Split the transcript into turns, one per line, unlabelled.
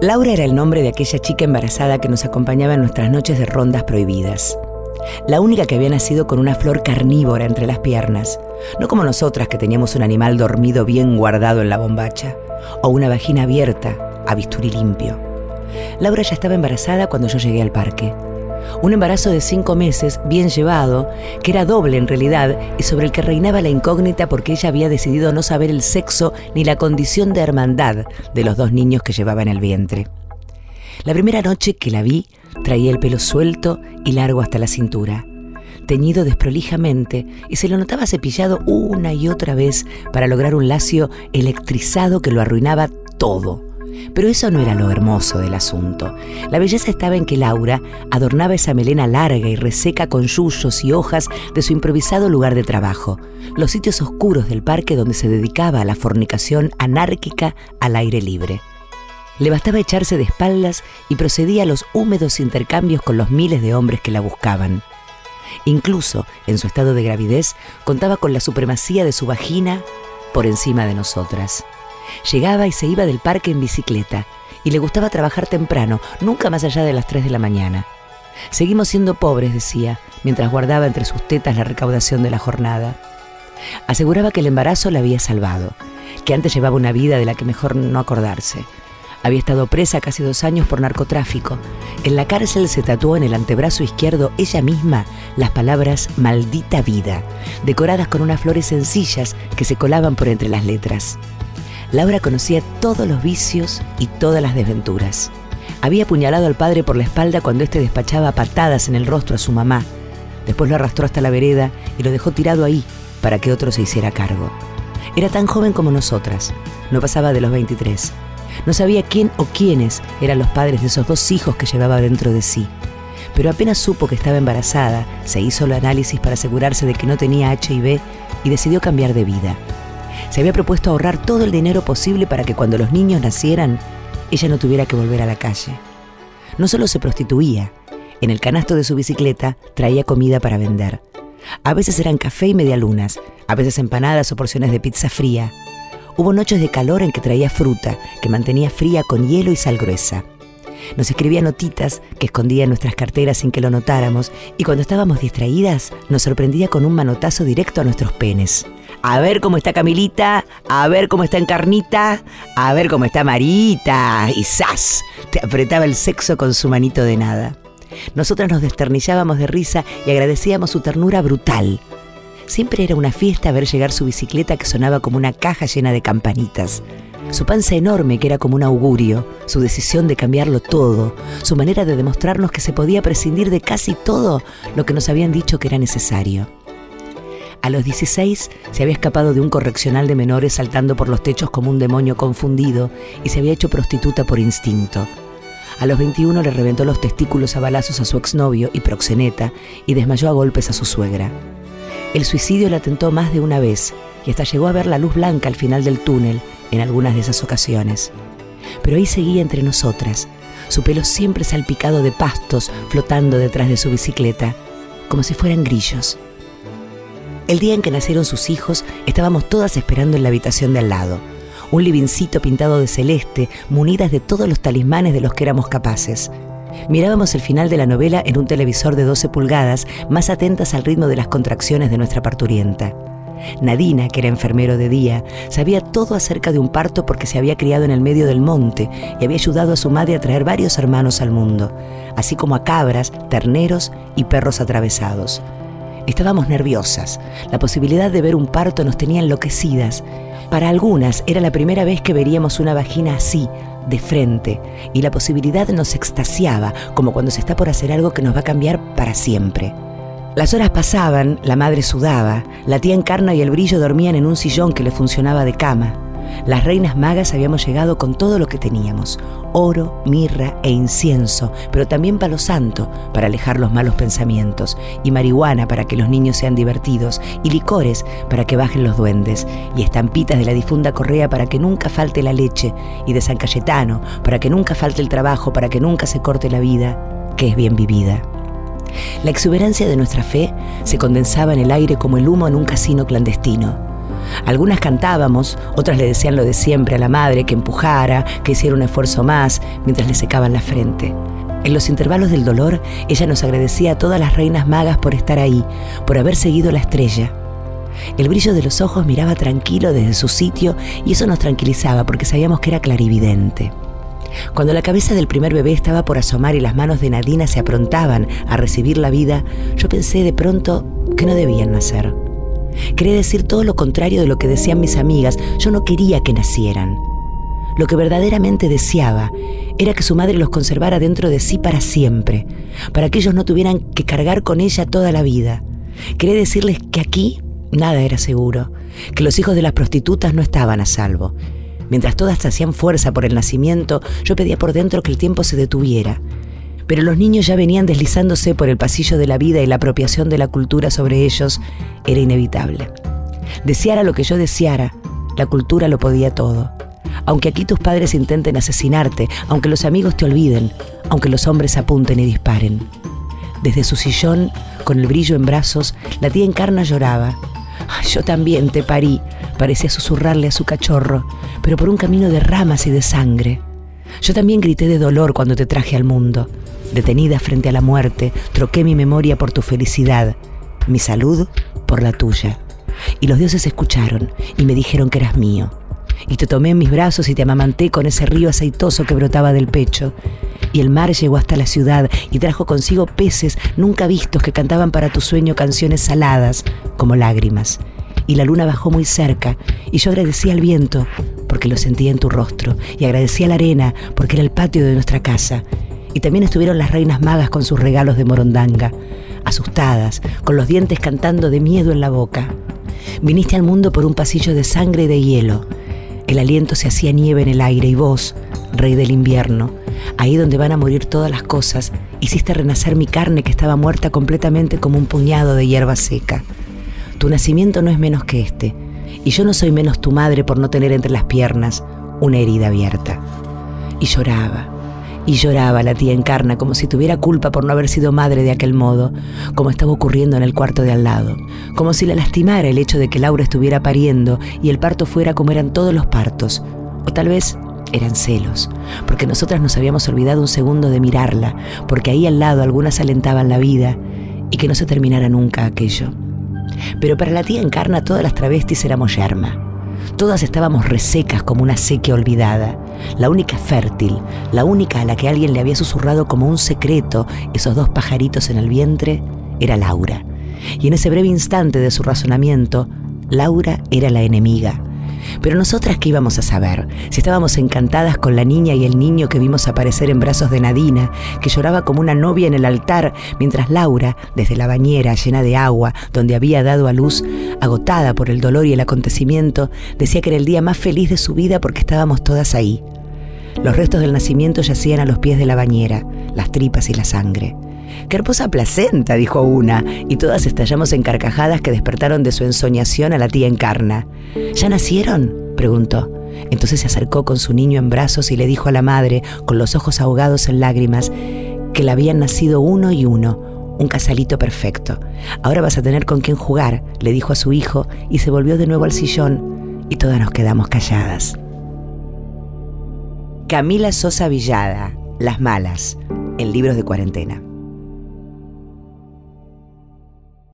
Laura era el nombre de aquella chica embarazada que nos acompañaba en nuestras noches de rondas prohibidas. La única que había nacido con una flor carnívora entre las piernas, no como nosotras que teníamos un animal dormido bien guardado en la bombacha, o una vagina abierta a bisturí limpio. Laura ya estaba embarazada cuando yo llegué al parque. Un embarazo de cinco meses, bien llevado, que era doble en realidad y sobre el que reinaba la incógnita porque ella había decidido no saber el sexo ni la condición de hermandad de los dos niños que llevaba en el vientre. La primera noche que la vi, traía el pelo suelto y largo hasta la cintura, teñido desprolijamente y se lo notaba cepillado una y otra vez para lograr un lacio electrizado que lo arruinaba todo pero eso no era lo hermoso del asunto. La belleza estaba en que Laura adornaba esa melena larga y reseca con yuyos y hojas de su improvisado lugar de trabajo, los sitios oscuros del parque donde se dedicaba a la fornicación anárquica al aire libre. Le bastaba echarse de espaldas y procedía a los húmedos intercambios con los miles de hombres que la buscaban. Incluso, en su estado de gravidez, contaba con la supremacía de su vagina por encima de nosotras. Llegaba y se iba del parque en bicicleta y le gustaba trabajar temprano, nunca más allá de las 3 de la mañana. Seguimos siendo pobres, decía, mientras guardaba entre sus tetas la recaudación de la jornada. Aseguraba que el embarazo la había salvado, que antes llevaba una vida de la que mejor no acordarse. Había estado presa casi dos años por narcotráfico. En la cárcel se tatuó en el antebrazo izquierdo ella misma las palabras maldita vida, decoradas con unas flores sencillas que se colaban por entre las letras. Laura conocía todos los vicios y todas las desventuras. Había apuñalado al padre por la espalda cuando éste despachaba patadas en el rostro a su mamá. Después lo arrastró hasta la vereda y lo dejó tirado ahí para que otro se hiciera cargo. Era tan joven como nosotras, no pasaba de los 23. No sabía quién o quiénes eran los padres de esos dos hijos que llevaba dentro de sí. Pero apenas supo que estaba embarazada, se hizo el análisis para asegurarse de que no tenía HIV y decidió cambiar de vida se había propuesto ahorrar todo el dinero posible para que cuando los niños nacieran, ella no tuviera que volver a la calle. No solo se prostituía, en el canasto de su bicicleta traía comida para vender. A veces eran café y medialunas, a veces empanadas o porciones de pizza fría. Hubo noches de calor en que traía fruta, que mantenía fría con hielo y sal gruesa. Nos escribía notitas que escondía en nuestras carteras sin que lo notáramos y cuando estábamos distraídas nos sorprendía con un manotazo directo a nuestros penes a ver cómo está Camilita, a ver cómo está Encarnita, a ver cómo está Marita. Y ¡zas! Te apretaba el sexo con su manito de nada. Nosotras nos desternillábamos de risa y agradecíamos su ternura brutal. Siempre era una fiesta ver llegar su bicicleta que sonaba como una caja llena de campanitas. Su panza enorme que era como un augurio, su decisión de cambiarlo todo, su manera de demostrarnos que se podía prescindir de casi todo lo que nos habían dicho que era necesario. A los 16 se había escapado de un correccional de menores saltando por los techos como un demonio confundido y se había hecho prostituta por instinto. A los 21 le reventó los testículos a balazos a su exnovio y proxeneta y desmayó a golpes a su suegra. El suicidio la tentó más de una vez y hasta llegó a ver la luz blanca al final del túnel en algunas de esas ocasiones. Pero ahí seguía entre nosotras, su pelo siempre salpicado de pastos flotando detrás de su bicicleta, como si fueran grillos. El día en que nacieron sus hijos, estábamos todas esperando en la habitación de al lado. Un livincito pintado de celeste, munidas de todos los talismanes de los que éramos capaces. Mirábamos el final de la novela en un televisor de 12 pulgadas, más atentas al ritmo de las contracciones de nuestra parturienta. Nadina, que era enfermero de día, sabía todo acerca de un parto porque se había criado en el medio del monte y había ayudado a su madre a traer varios hermanos al mundo, así como a cabras, terneros y perros atravesados. Estábamos nerviosas. La posibilidad de ver un parto nos tenía enloquecidas. Para algunas era la primera vez que veríamos una vagina así, de frente, y la posibilidad nos extasiaba, como cuando se está por hacer algo que nos va a cambiar para siempre. Las horas pasaban, la madre sudaba, la tía Encarna y el brillo dormían en un sillón que le funcionaba de cama. Las reinas magas habíamos llegado con todo lo que teníamos, oro, mirra e incienso, pero también palo santo para alejar los malos pensamientos, y marihuana para que los niños sean divertidos, y licores para que bajen los duendes, y estampitas de la difunda correa para que nunca falte la leche, y de San Cayetano para que nunca falte el trabajo, para que nunca se corte la vida, que es bien vivida. La exuberancia de nuestra fe se condensaba en el aire como el humo en un casino clandestino Algunas cantábamos, otras le decían lo de siempre a la madre, que empujara, que hiciera un esfuerzo más, mientras le secaban la frente. En los intervalos del dolor, ella nos agradecía a todas las reinas magas por estar ahí, por haber seguido la estrella. El brillo de los ojos miraba tranquilo desde su sitio y eso nos tranquilizaba porque sabíamos que era clarividente. Cuando la cabeza del primer bebé estaba por asomar y las manos de Nadina se aprontaban a recibir la vida, yo pensé de pronto que no debían nacer. Quería decir todo lo contrario de lo que decían mis amigas. Yo no quería que nacieran. Lo que verdaderamente deseaba era que su madre los conservara dentro de sí para siempre, para que ellos no tuvieran que cargar con ella toda la vida. Quería decirles que aquí nada era seguro, que los hijos de las prostitutas no estaban a salvo. Mientras todas hacían fuerza por el nacimiento, yo pedía por dentro que el tiempo se detuviera. Pero los niños ya venían deslizándose por el pasillo de la vida y la apropiación de la cultura sobre ellos era inevitable. Deseara lo que yo deseara, la cultura lo podía todo. Aunque aquí tus padres intenten asesinarte, aunque los amigos te olviden, aunque los hombres apunten y disparen. Desde su sillón, con el brillo en brazos, la tía Encarna lloraba. Yo también te parí, parecía susurrarle a su cachorro, pero por un camino de ramas y de sangre. Yo también grité de dolor cuando te traje al mundo. Detenida frente a la muerte, troqué mi memoria por tu felicidad, mi salud por la tuya. Y los dioses escucharon y me dijeron que eras mío y te tomé en mis brazos y te amamanté con ese río aceitoso que brotaba del pecho. Y el mar llegó hasta la ciudad y trajo consigo peces nunca vistos que cantaban para tu sueño canciones saladas como lágrimas. Y la luna bajó muy cerca y yo agradecí al viento porque lo sentía en tu rostro y agradecí a la arena porque era el patio de nuestra casa. Y también estuvieron las reinas magas con sus regalos de morondanga, asustadas, con los dientes cantando de miedo en la boca. Viniste al mundo por un pasillo de sangre y de hielo el aliento se hacía nieve en el aire y vos, rey del invierno, ahí donde van a morir todas las cosas, hiciste renacer mi carne que estaba muerta completamente como un puñado de hierba seca. Tu nacimiento no es menos que este, y yo no soy menos tu madre por no tener entre las piernas una herida abierta. Y lloraba, y lloraba la tía Encarna como si tuviera culpa por no haber sido madre de aquel modo, como estaba ocurriendo en el cuarto de al lado, como si la lastimara el hecho de que Laura estuviera pariendo y el parto fuera como eran todos los partos, o tal vez eran celos, porque nosotras nos habíamos olvidado un segundo de mirarla, porque ahí al lado algunas alentaban la vida y que no se terminara nunca aquello. Pero para la tía Encarna todas las travestis éramos yerma Todas estábamos resecas como una sequía olvidada. La única fértil, la única a la que alguien le había susurrado como un secreto esos dos pajaritos en el vientre, era Laura. Y en ese breve instante de su razonamiento, Laura era la enemiga, pero nosotras qué íbamos a saber, si estábamos encantadas con la niña y el niño que vimos aparecer en brazos de Nadina, que lloraba como una novia en el altar, mientras Laura, desde la bañera llena de agua, donde había dado a luz, agotada por el dolor y el acontecimiento, decía que era el día más feliz de su vida porque estábamos todas ahí. Los restos del nacimiento yacían a los pies de la bañera, las tripas y la sangre. ¡Qué hermosa placenta! dijo una, y todas estallamos en carcajadas que despertaron de su ensoñación a la tía Encarna. ¿Ya nacieron? preguntó. Entonces se acercó con su niño en brazos y le dijo a la madre, con los ojos ahogados en lágrimas, que le habían nacido uno y uno, un casalito perfecto. Ahora vas a tener con quién jugar, le dijo a su hijo, y se volvió de nuevo al sillón, y todas nos quedamos calladas. Camila Sosa Villada, Las Malas, en libros de cuarentena.